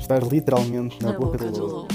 Estar literalmente na, boca, do lobo.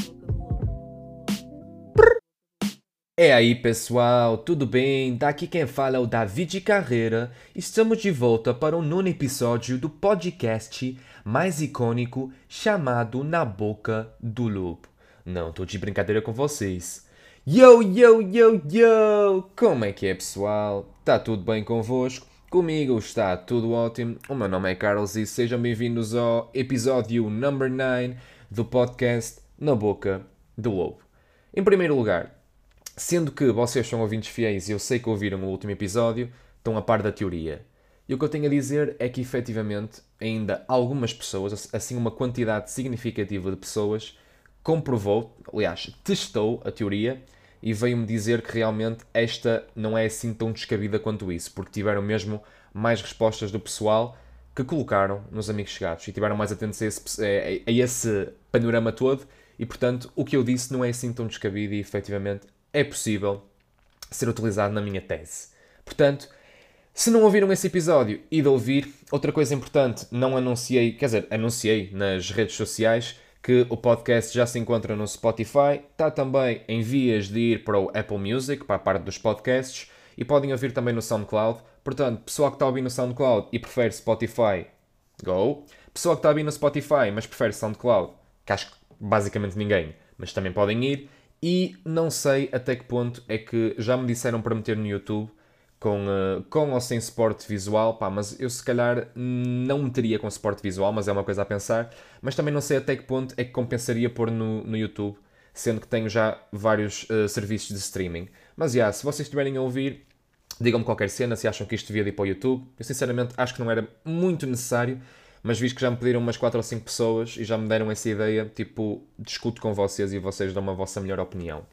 É aí pessoal, tudo bem? Daqui quem fala é o David Carreira. Estamos de volta para o nono episódio do podcast mais icônico chamado Na Boca do Lobo. Não tô de brincadeira com vocês. Yo, yo, yo, yo! Como é que é pessoal? Tá tudo bem convosco? Comigo está tudo ótimo. O meu nome é Carlos e sejam bem-vindos ao episódio number 9 do podcast Na Boca do Lobo. Em primeiro lugar, Sendo que vocês são ouvintes fiéis e eu sei que ouviram o último episódio, estão a par da teoria. E o que eu tenho a dizer é que efetivamente ainda algumas pessoas, assim uma quantidade significativa de pessoas, comprovou, aliás, testou a teoria e veio-me dizer que realmente esta não é assim tão descabida quanto isso, porque tiveram mesmo mais respostas do pessoal que colocaram nos amigos chegados e tiveram mais atentos a esse, a esse panorama todo e portanto o que eu disse não é assim tão descabido e efetivamente é possível ser utilizado na minha tese. Portanto, se não ouviram esse episódio e de ouvir, outra coisa importante, não anunciei, quer dizer, anunciei nas redes sociais que o podcast já se encontra no Spotify, está também em vias de ir para o Apple Music, para a parte dos podcasts, e podem ouvir também no SoundCloud. Portanto, pessoal que está a ouvir no SoundCloud e prefere Spotify, go. Pessoal que está a ouvir no Spotify, mas prefere SoundCloud, que acho que basicamente ninguém, mas também podem ir. E não sei até que ponto é que já me disseram para meter no YouTube com, uh, com ou sem suporte visual, pá, mas eu se calhar não meteria com suporte visual, mas é uma coisa a pensar. Mas também não sei até que ponto é que compensaria pôr no, no YouTube, sendo que tenho já vários uh, serviços de streaming. Mas já, yeah, se vocês estiverem a ouvir, digam-me qualquer cena se acham que isto devia ir para o YouTube. Eu sinceramente acho que não era muito necessário mas visto que já me pediram umas 4 ou 5 pessoas e já me deram essa ideia, tipo, discuto com vocês e vocês dão a vossa melhor opinião.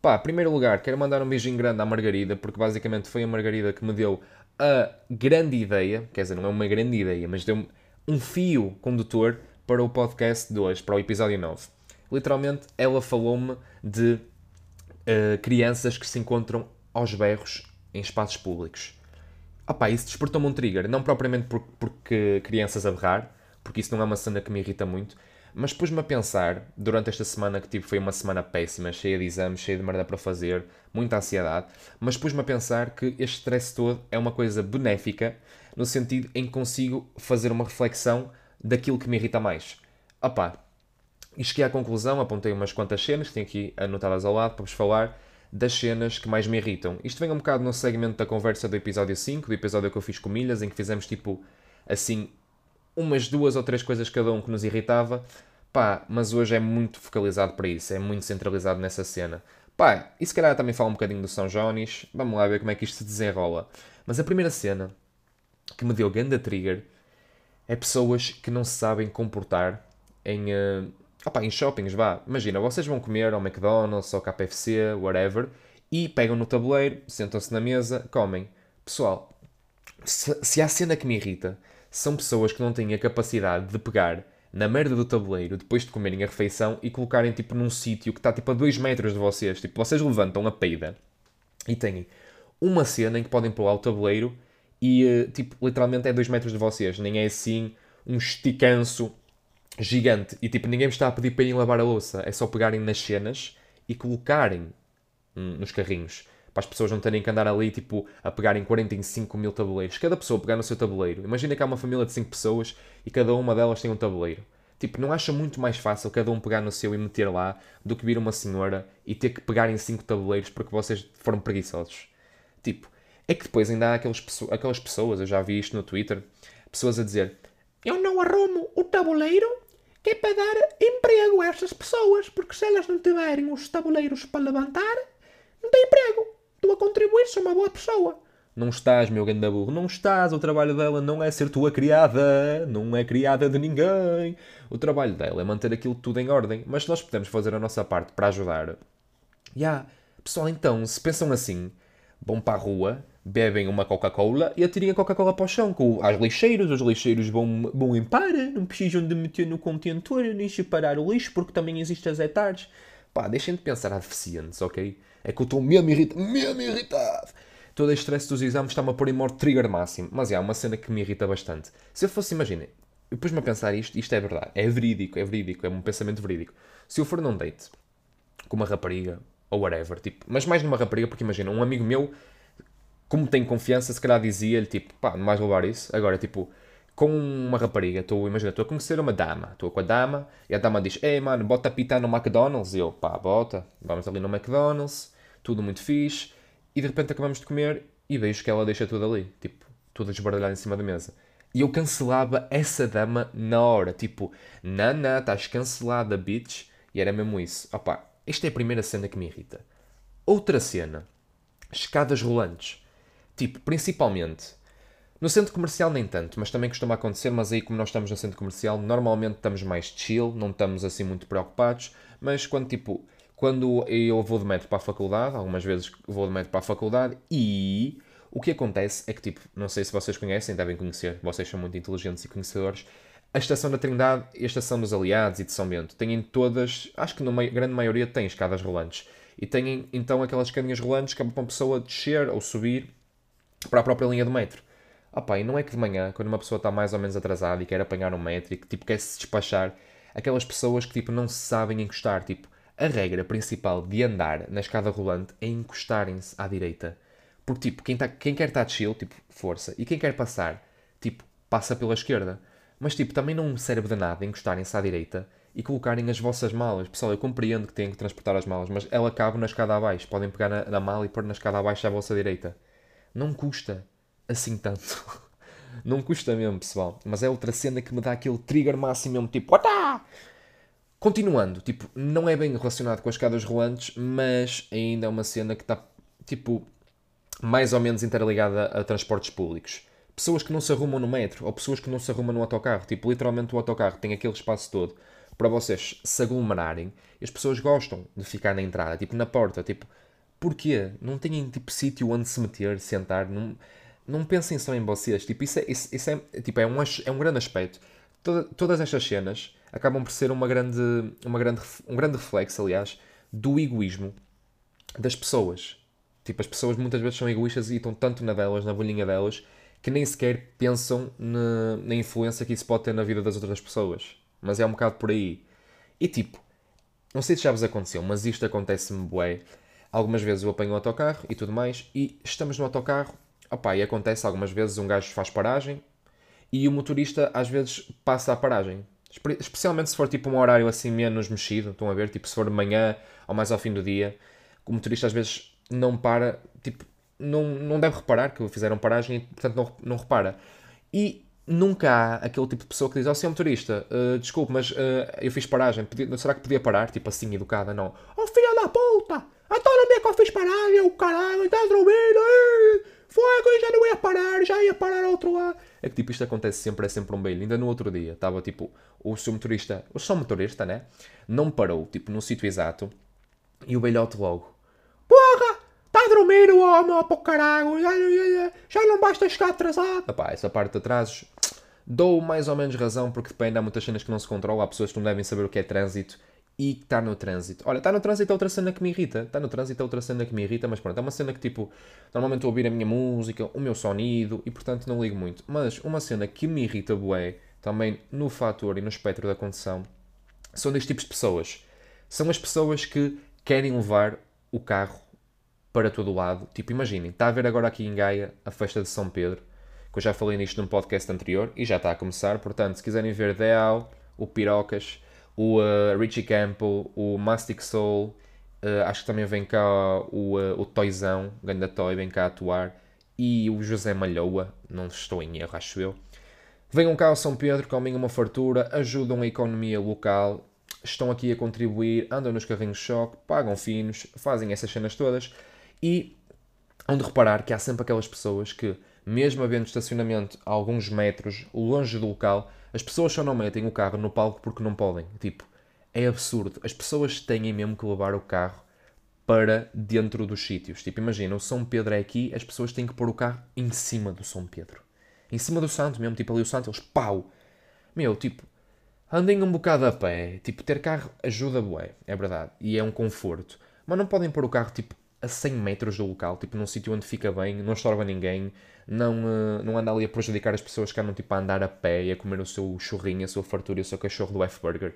Pá, em primeiro lugar, quero mandar um beijinho grande à Margarida, porque basicamente foi a Margarida que me deu a grande ideia, quer dizer, não é uma grande ideia, mas deu-me um fio condutor para o podcast de hoje, para o episódio 9. Literalmente, ela falou-me de uh, crianças que se encontram aos berros em espaços públicos. Opá, isso despertou-me um trigger. Não propriamente por, porque crianças a berrar, porque isso não é uma cena que me irrita muito, mas pus-me a pensar, durante esta semana que tive, foi uma semana péssima, cheia de exames, cheia de merda para fazer, muita ansiedade, mas pus-me a pensar que este stress todo é uma coisa benéfica, no sentido em que consigo fazer uma reflexão daquilo que me irrita mais. Opá, e cheguei à conclusão, apontei umas quantas cenas que tenho aqui anotadas ao lado para vos falar, das cenas que mais me irritam. Isto vem um bocado no segmento da conversa do episódio 5, do episódio que eu fiz com Milhas, em que fizemos tipo assim umas duas ou três coisas cada um que nos irritava. Pá, mas hoje é muito focalizado para isso, é muito centralizado nessa cena. Pá, e se calhar também fala um bocadinho do São Jones, vamos lá ver como é que isto se desenrola. Mas a primeira cena que me deu ganda trigger é pessoas que não se sabem comportar em, uh, Opa, em shoppings, vá. Imagina, vocês vão comer ao McDonald's, ao KFC, whatever, e pegam no tabuleiro, sentam-se na mesa, comem. Pessoal, se, se há cena que me irrita, são pessoas que não têm a capacidade de pegar na merda do tabuleiro depois de comerem a refeição e colocarem tipo num sítio que está tipo a 2 metros de vocês. Tipo, vocês levantam a peida e têm uma cena em que podem pular o tabuleiro e eh, tipo, literalmente é 2 metros de vocês. Nem é assim um esticanço gigante e tipo ninguém me está a pedir para irem lavar a louça, é só pegarem nas cenas e colocarem hum, nos carrinhos. Para as pessoas não terem que andar ali tipo a pegarem 45 mil tabuleiros. Cada pessoa pegar no seu tabuleiro. Imagina que há uma família de 5 pessoas e cada uma delas tem um tabuleiro. Tipo, não acha muito mais fácil cada um pegar no seu e meter lá do que vir uma senhora e ter que pegar em 5 tabuleiros porque vocês foram preguiçosos? Tipo, é que depois ainda há aqueles, aquelas pessoas, eu já vi isto no Twitter, pessoas a dizer eu não arrumo o tabuleiro que é para dar emprego a estas pessoas, porque se elas não tiverem os tabuleiros para levantar, não têm emprego. Tu a contribuir, sou uma boa pessoa. Não estás, meu ganda burro, não estás. O trabalho dela não é ser tua criada, não é criada de ninguém. O trabalho dela é manter aquilo tudo em ordem. Mas nós podemos fazer a nossa parte para ajudar. Já, yeah. pessoal, então, se pensam assim, vão para a rua, bebem uma Coca-Cola e atirem a Coca-Cola para o chão com as lixeiras. Os lixeiros vão, vão limpar, não precisam de meter no contentor nem separar o lixo porque também existem as etardes. Pá, deixem de pensar a deficientes, ok? É que eu estou mesmo irritado, mesmo irritado. Todo este stress dos exames está-me a pôr em modo trigger máximo. Mas é uma cena que me irrita bastante. Se eu fosse, imaginem, eu pus-me a pensar isto, isto é verdade, é verídico, é verídico, é um pensamento verídico. Se eu for num date com uma rapariga, ou whatever, tipo, mas mais numa rapariga, porque imagina, um amigo meu, como tem confiança, se calhar dizia-lhe, tipo, pá, não mais levar isso. Agora, tipo, com uma rapariga, estou, imagina, estou a conhecer uma dama, estou com a dama, e a dama diz, ei mano, bota a pitar no McDonald's, e eu, pá, bota, vamos ali no McDonald's, tudo muito fixe, e de repente acabamos de comer, e vejo que ela deixa tudo ali, tipo, tudo desbardalhado em cima da mesa. E eu cancelava essa dama na hora. Tipo, não, estás cancelada, bitch. E era mesmo isso. Opa, esta é a primeira cena que me irrita. Outra cena. Escadas rolantes. Tipo, principalmente. No centro comercial nem tanto, mas também costuma acontecer, mas aí como nós estamos no centro comercial, normalmente estamos mais chill, não estamos assim muito preocupados, mas quando tipo, quando eu vou de metro para a faculdade, algumas vezes vou de metro para a faculdade e o que acontece é que, tipo, não sei se vocês conhecem, devem conhecer, vocês são muito inteligentes e conhecedores, a Estação da Trindade e a Estação dos Aliados e de São Bento têm todas, acho que na grande maioria têm escadas rolantes. E têm então aquelas escadinhas rolantes que é para uma pessoa descer ou subir para a própria linha do metro. Ah pá, e não é que de manhã, quando uma pessoa está mais ou menos atrasada e quer apanhar um metro e que tipo, quer se despachar, aquelas pessoas que tipo, não se sabem encostar. Tipo, a regra principal de andar na escada rolante é encostarem-se à direita. Porque, tipo, quem, tá, quem quer estar chill, tipo, força. E quem quer passar, tipo, passa pela esquerda. Mas, tipo, também não serve de nada encostarem-se à direita e colocarem as vossas malas. Pessoal, eu compreendo que têm que transportar as malas, mas ela cabe na escada abaixo. Podem pegar na, na mala e pôr na escada abaixo à vossa direita. Não custa assim tanto. não custa mesmo, pessoal. Mas é outra cena que me dá aquele trigger máximo mesmo, tipo, Ota! Continuando, tipo, não é bem relacionado com as escadas rolantes, mas ainda é uma cena que está, tipo, mais ou menos interligada a transportes públicos. Pessoas que não se arrumam no metro ou pessoas que não se arrumam no autocarro. Tipo, literalmente o autocarro tem aquele espaço todo para vocês se aglomerarem e as pessoas gostam de ficar na entrada, tipo na porta. Tipo, porquê? Não têm tipo sítio onde se meter, sentar. Não, não pensem só em vocês. Tipo, isso é, isso, isso é, tipo, é, um, é um grande aspecto. Toda, todas estas cenas acabam por ser uma grande, uma grande, um grande reflexo, aliás, do egoísmo das pessoas. Tipo, as pessoas muitas vezes são egoístas e estão tanto na delas, na bolinha delas, que nem sequer pensam na, na influência que isso pode ter na vida das outras pessoas. Mas é um bocado por aí. E tipo, não sei se já vos aconteceu, mas isto acontece-me bué. Algumas vezes eu apanho o autocarro e tudo mais, e estamos no autocarro, opá, e acontece algumas vezes um gajo faz paragem e o motorista às vezes passa a paragem. Especialmente se for tipo um horário assim menos mexido, estão a ver? Tipo, se for de manhã ou mais ao fim do dia, o motorista às vezes não para, tipo, não, não deve reparar que fizeram paragem e, portanto, não, não repara. E nunca há aquele tipo de pessoa que diz, ó, oh, senhor motorista, uh, desculpe, mas uh, eu fiz paragem, podia, será que podia parar? Tipo assim, educada, não. Oh, filha da puta! Então não é que eu fiz paragem, o caralho, está dormindo, eu já não ia parar, já ia parar ao outro lado. É que tipo, isto acontece sempre, é sempre um baile. Ainda no outro dia, estava tipo, o seu motorista, o seu motorista, né? Não parou, tipo, no sítio exato, e o velhote logo, Porra! Está a dormir o homem, ó, para caralho! Já, já, já não basta chegar atrasado! Epá, essa parte de atrasos dou mais ou menos razão, porque depende, há muitas cenas que não se controlam, há pessoas que não devem saber o que é trânsito e que está no trânsito. Olha, está no trânsito é outra cena que me irrita. Está no trânsito é outra cena que me irrita, mas pronto, é uma cena que tipo, normalmente a ouvir a minha música, o meu sonido e portanto não ligo muito. Mas uma cena que me irrita, bué, também no fator e no espectro da condução, são destes tipos de pessoas. São as pessoas que querem levar o carro para todo lado. Tipo, imaginem, está a ver agora aqui em Gaia a festa de São Pedro, que eu já falei nisto num podcast anterior e já está a começar. Portanto, se quiserem ver Deal, o Pirocas, o uh, Richie Campbell, o Mastic Soul, uh, acho que também vem cá o, uh, o Toyzão, o Ganda Toy, vem cá atuar, e o José Malhoa, não estou em erro, acho eu. Venham cá ao São Pedro, comem uma fartura, ajudam a economia local estão aqui a contribuir, andam nos carrinhos de choque, pagam finos, fazem essas cenas todas e onde reparar que há sempre aquelas pessoas que, mesmo havendo estacionamento a alguns metros longe do local, as pessoas só não metem o carro no palco porque não podem. Tipo, é absurdo. As pessoas têm mesmo que levar o carro para dentro dos sítios. Tipo, imagina, o São Pedro é aqui, as pessoas têm que pôr o carro em cima do São Pedro. Em cima do santo mesmo, tipo ali o santo, eles pau. Meu, tipo, Andem um bocado a pé. Tipo, ter carro ajuda bué, é verdade. E é um conforto. Mas não podem pôr o carro, tipo, a 100 metros do local, tipo num sítio onde fica bem, não estorba ninguém, não, uh, não anda ali a prejudicar as pessoas que andam tipo a andar a pé e a comer o seu churrinho, a sua fartura e o seu cachorro do F-Burger.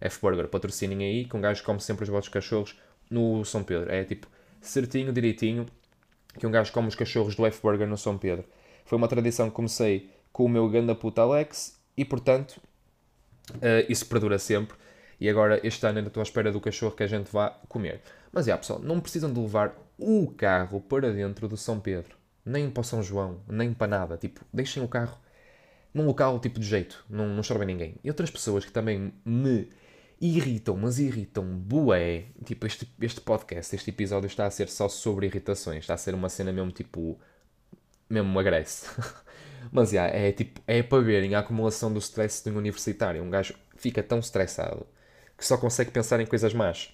F-Burger, patrocinem aí, que um gajo come sempre os vossos cachorros no São Pedro. É tipo certinho, direitinho, que um gajo come os cachorros do F-Burger no São Pedro. Foi uma tradição que comecei com o meu ganda puta Alex e, portanto, uh, isso perdura sempre. E agora, este ano, ainda estou à espera do cachorro que a gente vá comer. Mas, é, pessoal, não precisam de levar o carro para dentro do São Pedro. Nem para São João, nem para nada. Tipo, deixem o carro num local, tipo, de jeito. Não, não chorem ninguém. E outras pessoas que também me irritam, mas irritam bué. Tipo, este, este podcast, este episódio está a ser só sobre irritações. Está a ser uma cena mesmo, tipo... Mesmo agresse. mas, já, é tipo... É para verem a acumulação do stress de um universitário. Um gajo fica tão estressado que só consegue pensar em coisas más.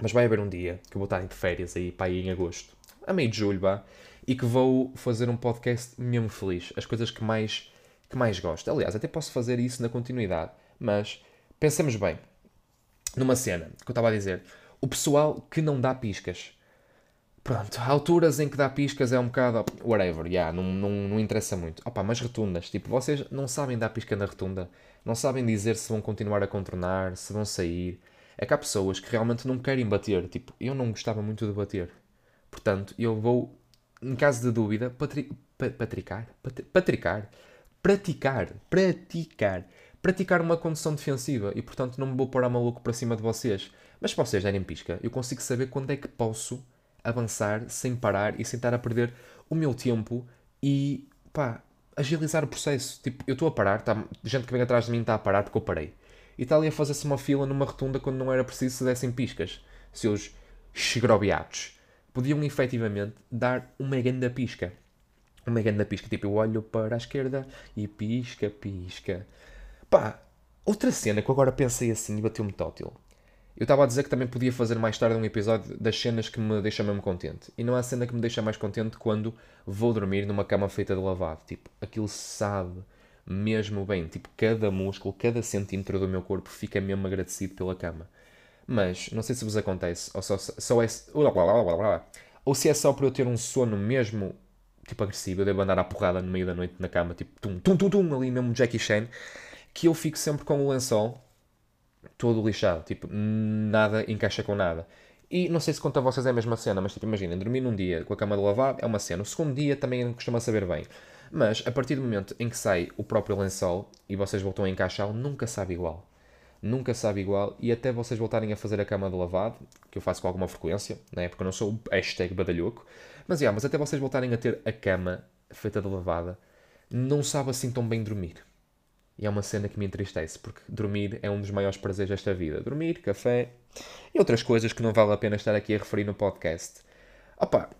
Mas vai haver um dia que eu vou estar de férias aí, para aí em agosto, a meio de julho, vá, e que vou fazer um podcast mesmo feliz. As coisas que mais, que mais gosto. Aliás, até posso fazer isso na continuidade. Mas pensemos bem numa cena que eu estava a dizer. O pessoal que não dá piscas. Pronto, alturas em que dá piscas é um bocado. whatever, yeah, não, não, não interessa muito. Opa, mas rotundas, tipo, vocês não sabem dar pisca na rotunda, não sabem dizer se vão continuar a contornar, se vão sair. É que há pessoas que realmente não querem bater. Tipo, eu não gostava muito de bater. Portanto, eu vou, em caso de dúvida, patri, patricar, patricar, praticar, praticar, praticar uma condução defensiva e, portanto, não me vou pôr a maluco para cima de vocês. Mas se vocês derem pisca, eu consigo saber quando é que posso avançar sem parar e sem estar a perder o meu tempo e, pá, agilizar o processo. Tipo, eu estou a parar, tá, gente que vem atrás de mim está a parar porque eu parei. E está ali a fazer-se uma fila numa rotunda quando não era preciso se dessem piscas. Seus xgrobiatos. Podiam efetivamente dar uma grande pisca. Uma grande pisca. Tipo, eu olho para a esquerda e pisca, pisca. Pá, outra cena que eu agora pensei assim e bateu-me tótil. Eu estava a dizer que também podia fazer mais tarde um episódio das cenas que me deixam mesmo contente. E não há cena que me deixa mais contente quando vou dormir numa cama feita de lavado. Tipo, aquilo sabe mesmo bem. Tipo, cada músculo, cada centímetro do meu corpo fica mesmo agradecido pela cama. Mas, não sei se vos acontece, ou, só, só é, ou se é só por eu ter um sono mesmo, tipo, agressivo, eu devo andar à porrada no meio da noite na cama, tipo, tum, tum, tum, tum, ali mesmo Jackie Chan, que eu fico sempre com o lençol todo lixado, tipo, nada encaixa com nada. E não sei se conta a vocês é a mesma cena, mas tipo, imaginem, dormir num dia com a cama de lavar é uma cena. O segundo dia também costuma saber bem. Mas a partir do momento em que sai o próprio lençol e vocês voltam a encaixá-lo, nunca sabe igual. Nunca sabe igual. E até vocês voltarem a fazer a cama de lavado, que eu faço com alguma frequência, né? porque eu não sou o hashtag badalhoco. Mas, yeah, mas até vocês voltarem a ter a cama feita de lavada, não sabe assim tão bem dormir. E é uma cena que me entristece, porque dormir é um dos maiores prazeres desta vida. Dormir, café e outras coisas que não vale a pena estar aqui a referir no podcast. Opa,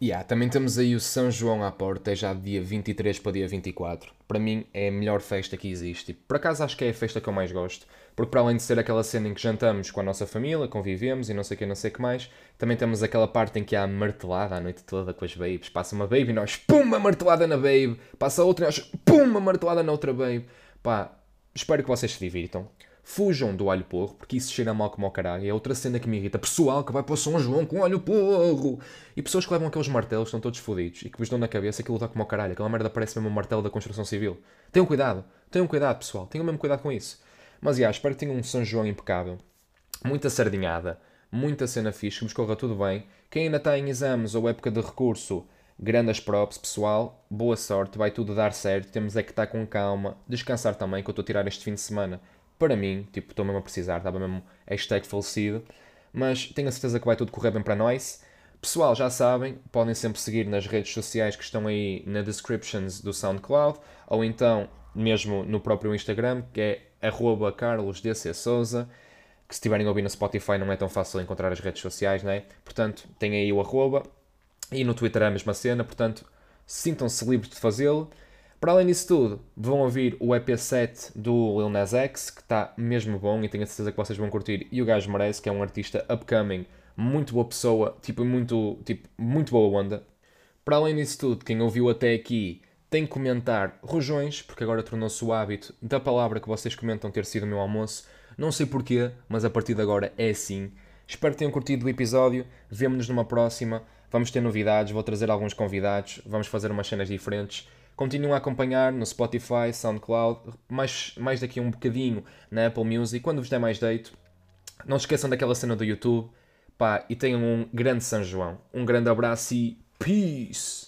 Yeah, também temos aí o São João à porta, é já dia 23 para dia 24. Para mim é a melhor festa que existe. Por acaso acho que é a festa que eu mais gosto. Porque para além de ser aquela cena em que jantamos com a nossa família, convivemos e não sei o que, não sei o que mais, também temos aquela parte em que há martelada a noite toda com as babes. Passa uma baby e nós, pum, uma martelada na babe. Passa outra e nós, pum, uma martelada na outra babe. Pá, espero que vocês se divirtam. Fujam do alho porro, porque isso cheira mal como ao caralho. É outra cena que me irrita. Pessoal que vai para São João com alho porro. E pessoas que levam aqueles martelos, estão todos fodidos. E que vos dão na cabeça aquilo está como ao caralho. Aquela merda parece mesmo um martelo da construção civil. Tenham cuidado. Tenham cuidado, pessoal. Tenham mesmo cuidado com isso. Mas, já, espero que tenham um São João impecável. Muita sardinhada. Muita cena fixe. Que vos corra tudo bem. Quem ainda está em exames ou época de recurso... Grandes props, pessoal. Boa sorte, vai tudo dar certo. Temos é que estar com calma. Descansar também, que eu estou a tirar este fim de semana para mim, tipo, estou mesmo a precisar, estava mesmo hashtag falecido, mas tenho a certeza que vai tudo correr bem para nós. Pessoal, já sabem, podem sempre seguir nas redes sociais que estão aí na descriptions do SoundCloud, ou então mesmo no próprio Instagram, que é arroba carlosdcsouza, que se estiverem ouvir no Spotify não é tão fácil encontrar as redes sociais, né? Portanto, tem aí o arroba, e no Twitter é a mesma cena, portanto, sintam-se livres de fazê-lo. Para além disso tudo, vão ouvir o EP7 do Lil Nas X, que está mesmo bom e tenho a certeza que vocês vão curtir. E o gajo merece, que é um artista upcoming, muito boa pessoa, tipo, muito, tipo, muito boa onda. Para além disso tudo, quem ouviu até aqui tem que comentar rojões, porque agora tornou-se o hábito da palavra que vocês comentam ter sido o meu almoço. Não sei porquê, mas a partir de agora é assim. Espero que tenham curtido o episódio. Vemo-nos numa próxima. Vamos ter novidades, vou trazer alguns convidados, vamos fazer umas cenas diferentes. Continuem a acompanhar no Spotify, SoundCloud, mais, mais daqui um bocadinho na Apple Music, quando vos der mais jeito. Não se esqueçam daquela cena do YouTube. Pá, e tenham um grande São João. Um grande abraço e peace!